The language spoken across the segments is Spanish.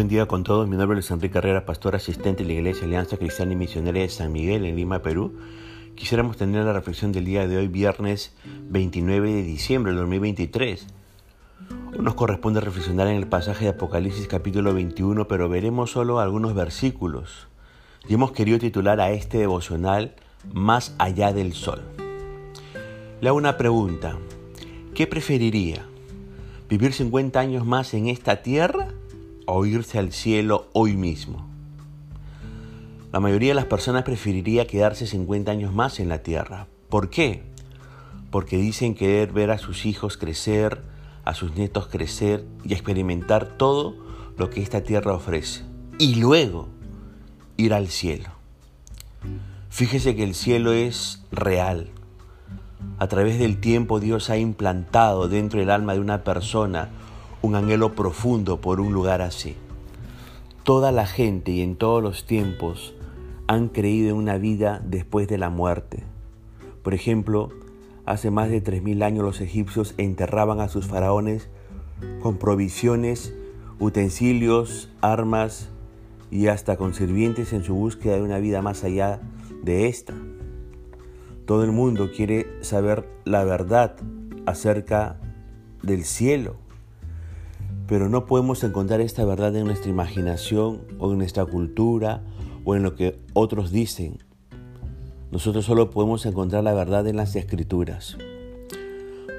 buen día con todos. Mi nombre es Enrique Carrera, pastor asistente de la Iglesia Alianza Cristiana y Misionera de San Miguel en Lima, Perú. Quisiéramos tener la reflexión del día de hoy, viernes 29 de diciembre del 2023. Nos corresponde reflexionar en el pasaje de Apocalipsis capítulo 21, pero veremos solo algunos versículos. Y hemos querido titular a este devocional Más allá del sol. Le hago una pregunta. ¿Qué preferiría? ¿Vivir 50 años más en esta tierra o irse al cielo hoy mismo? La mayoría de las personas preferiría quedarse 50 años más en la tierra. ¿Por qué? Porque dicen querer ver a sus hijos crecer, a sus nietos crecer y experimentar todo lo que esta tierra ofrece. Y luego ir al cielo. Fíjese que el cielo es real, a través del tiempo Dios ha implantado dentro del alma de una persona un anhelo profundo por un lugar así. Toda la gente y en todos los tiempos han creído en una vida después de la muerte. Por ejemplo, hace más de 3.000 años los egipcios enterraban a sus faraones con provisiones, utensilios, armas y hasta con sirvientes en su búsqueda de una vida más allá de esta. Todo el mundo quiere saber la verdad acerca del cielo, pero no podemos encontrar esta verdad en nuestra imaginación o en nuestra cultura o en lo que otros dicen. Nosotros solo podemos encontrar la verdad en las escrituras.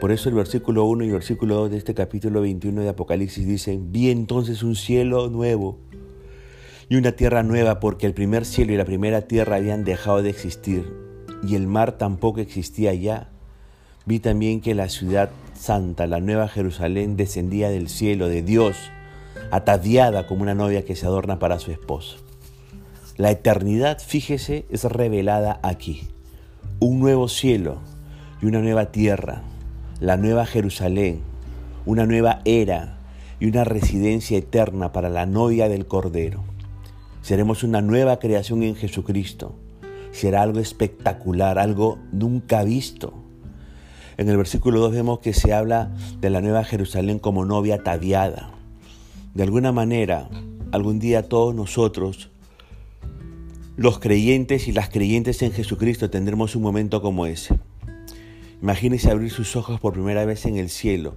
Por eso el versículo 1 y el versículo 2 de este capítulo 21 de Apocalipsis dicen, vi entonces un cielo nuevo y una tierra nueva porque el primer cielo y la primera tierra habían dejado de existir y el mar tampoco existía ya. Vi también que la ciudad santa, la nueva Jerusalén, descendía del cielo de Dios, ataviada como una novia que se adorna para su esposo. La eternidad, fíjese, es revelada aquí. Un nuevo cielo y una nueva tierra, la nueva Jerusalén, una nueva era y una residencia eterna para la novia del Cordero. Seremos una nueva creación en Jesucristo será algo espectacular, algo nunca visto. En el versículo 2 vemos que se habla de la nueva Jerusalén como novia ataviada. De alguna manera, algún día todos nosotros, los creyentes y las creyentes en Jesucristo, tendremos un momento como ese. Imagínese abrir sus ojos por primera vez en el cielo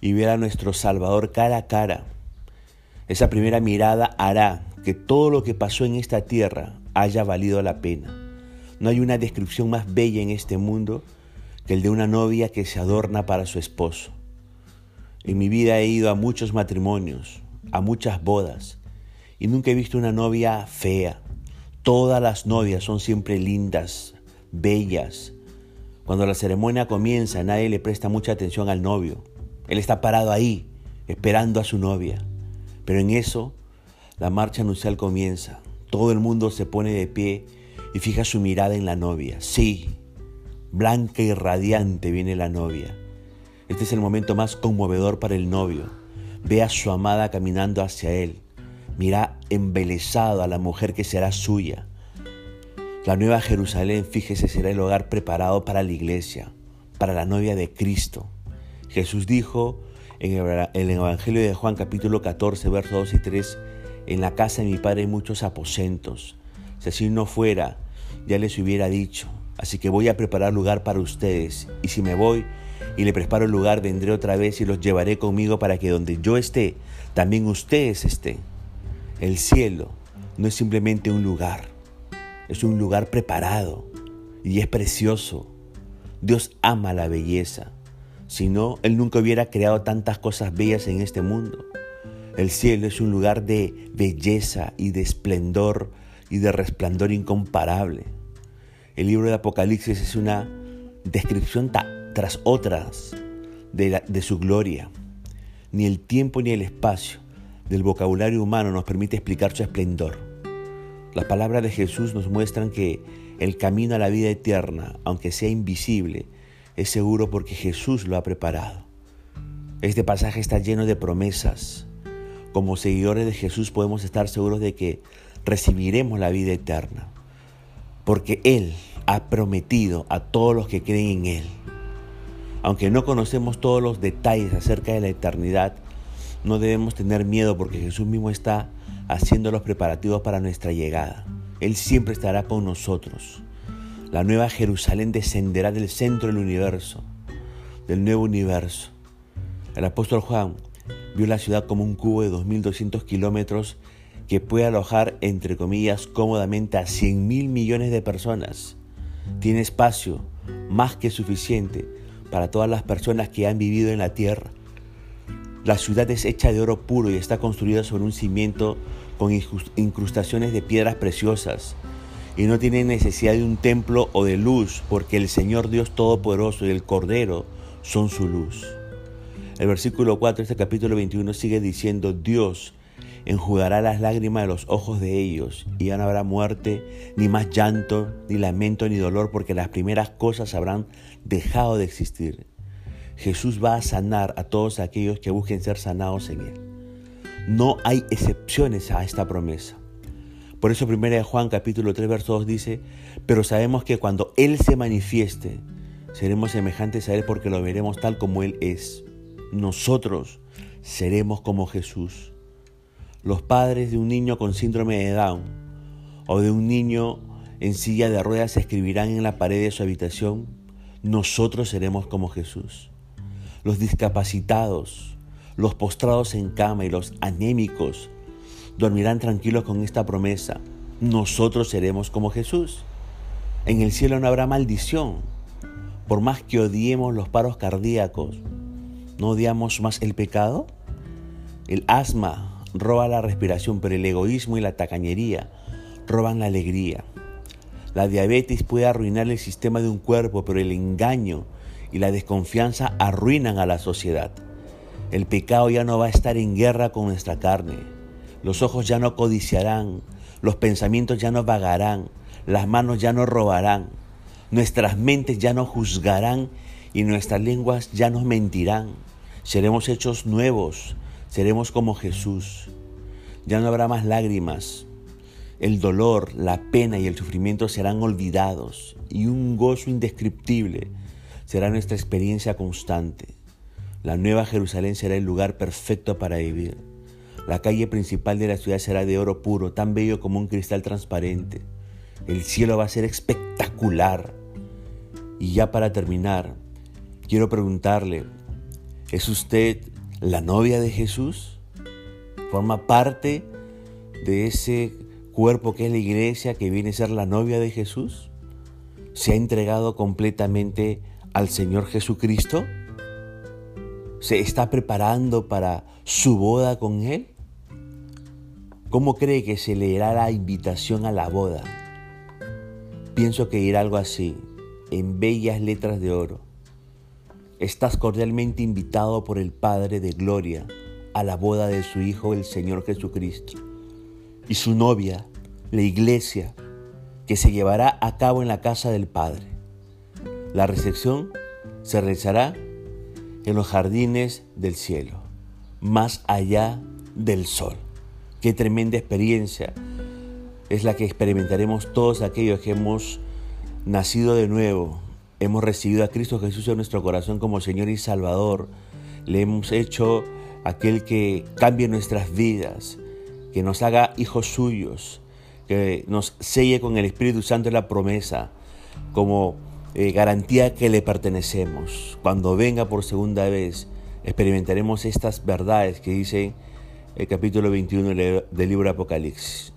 y ver a nuestro Salvador cara a cara. Esa primera mirada hará que todo lo que pasó en esta tierra haya valido la pena. No hay una descripción más bella en este mundo que el de una novia que se adorna para su esposo. En mi vida he ido a muchos matrimonios, a muchas bodas, y nunca he visto una novia fea. Todas las novias son siempre lindas, bellas. Cuando la ceremonia comienza, nadie le presta mucha atención al novio. Él está parado ahí, esperando a su novia. Pero en eso, la marcha nupcial comienza. Todo el mundo se pone de pie y fija su mirada en la novia. Sí, blanca y radiante viene la novia. Este es el momento más conmovedor para el novio. Ve a su amada caminando hacia él. Mira embelesado a la mujer que será suya. La nueva Jerusalén, fíjese, será el hogar preparado para la iglesia, para la novia de Cristo. Jesús dijo en el Evangelio de Juan capítulo 14, versos 2 y 3, en la casa de mi Padre hay muchos aposentos. Si así no fuera, ya les hubiera dicho. Así que voy a preparar lugar para ustedes. Y si me voy y le preparo el lugar, vendré otra vez y los llevaré conmigo para que donde yo esté, también ustedes estén. El cielo no es simplemente un lugar, es un lugar preparado y es precioso. Dios ama la belleza. Si no, Él nunca hubiera creado tantas cosas bellas en este mundo. El cielo es un lugar de belleza y de esplendor y de resplandor incomparable. El libro de Apocalipsis es una descripción tras otras de, su gloria. Ni el tiempo ni el espacio del vocabulario humano nos permite explicar su esplendor. Las palabras de Jesús nos muestran que el camino a la vida eterna, aunque sea invisible, es seguro porque Jesús lo ha preparado. Este pasaje está lleno de promesas. Como seguidores de Jesús podemos estar seguros de que recibiremos la vida eterna, porque Él ha prometido a todos los que creen en Él. Aunque no conocemos todos los detalles acerca de la eternidad, no debemos tener miedo porque Jesús mismo está haciendo los preparativos para nuestra llegada. Él siempre estará con nosotros. La nueva Jerusalén descenderá del centro del universo, del nuevo universo. El apóstol Juan vio la ciudad como un cubo de 2.200 kilómetros que puede alojar, entre comillas, cómodamente a 100 mil millones de personas. Tiene espacio más que suficiente para todas las personas que han vivido en la tierra. La ciudad es hecha de oro puro y está construida sobre un cimiento con incrustaciones de piedras preciosas. Y no tiene necesidad de un templo o de luz, porque el Señor Dios Todopoderoso y el Cordero son su luz. El versículo 4 de este capítulo 21 sigue diciendo, Dios enjugará las lágrimas de los ojos de ellos, y ya no habrá muerte, ni más llanto, ni lamento, ni dolor, porque las primeras cosas habrán dejado de existir. Jesús va a sanar a todos aquellos que busquen ser sanados en Él. No hay excepciones a esta promesa. Por eso 1 Juan capítulo 3 verso 2 dice, pero sabemos que cuando Él se manifieste, seremos semejantes a Él porque lo veremos tal como Él es. Nosotros seremos como Jesús los padres de un niño con síndrome de Down o de un niño en silla de ruedas escribirán en la pared de su habitación, nosotros seremos como Jesús. Los discapacitados, los postrados en cama y los anémicos dormirán tranquilos con esta promesa, nosotros seremos como Jesús. En el cielo no habrá maldición. Por más que odiemos los paros cardíacos, ¿no odiamos más el pecado? El asma, roba la respiración, pero el egoísmo y la tacañería roban la alegría. La diabetes puede arruinar el sistema de un cuerpo, pero el engaño y la desconfianza arruinan a la sociedad. El pecado ya no va a estar en guerra con nuestra carne. Los ojos ya no codiciarán, los pensamientos ya no vagarán, las manos ya no robarán, nuestras mentes ya no juzgarán y nuestras lenguas ya no mentirán. Seremos hechos nuevos, Seremos como Jesús. Ya no habrá más lágrimas. El dolor, la pena y el sufrimiento serán olvidados y un gozo indescriptible será nuestra experiencia constante. La nueva Jerusalén será el lugar perfecto para vivir. La calle principal de la ciudad será de oro puro, tan bello como un cristal transparente. El cielo va a ser espectacular. Y ya para terminar, quiero preguntarle, ¿es usted la novia de Jesús, forma parte de ese cuerpo que es la iglesia, que viene a ser la novia de Jesús, se ha entregado completamente al Señor Jesucristo, se está preparando para su boda con Él. ¿Cómo cree que se leerá la invitación a la boda? Pienso que irá algo así, en bellas letras de oro. Estás cordialmente invitado por el Padre de Gloria a la boda de su Hijo, el Señor Jesucristo, y su novia, la iglesia, que se llevará a cabo en la casa del Padre. La recepción se realizará en los jardines del cielo, más allá del sol. Qué tremenda experiencia es la que experimentaremos todos aquellos que hemos nacido de nuevo, hemos recibido a Cristo Jesús en nuestro corazón como Señor y Salvador, le hemos hecho aquel que cambie nuestras vidas, que nos haga hijos suyos, que nos selle con el Espíritu Santo la promesa como eh, garantía que le pertenecemos. Cuando venga por segunda vez, experimentaremos estas verdades que dice el capítulo 21 del libro Apocalipsis.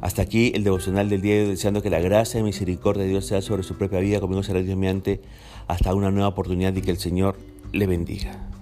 Hasta aquí el devocional del día de hoy, deseando que la gracia y misericordia de Dios sea sobre su propia vida, conmigo será Dios mediante hasta una nueva oportunidad y que el Señor le bendiga.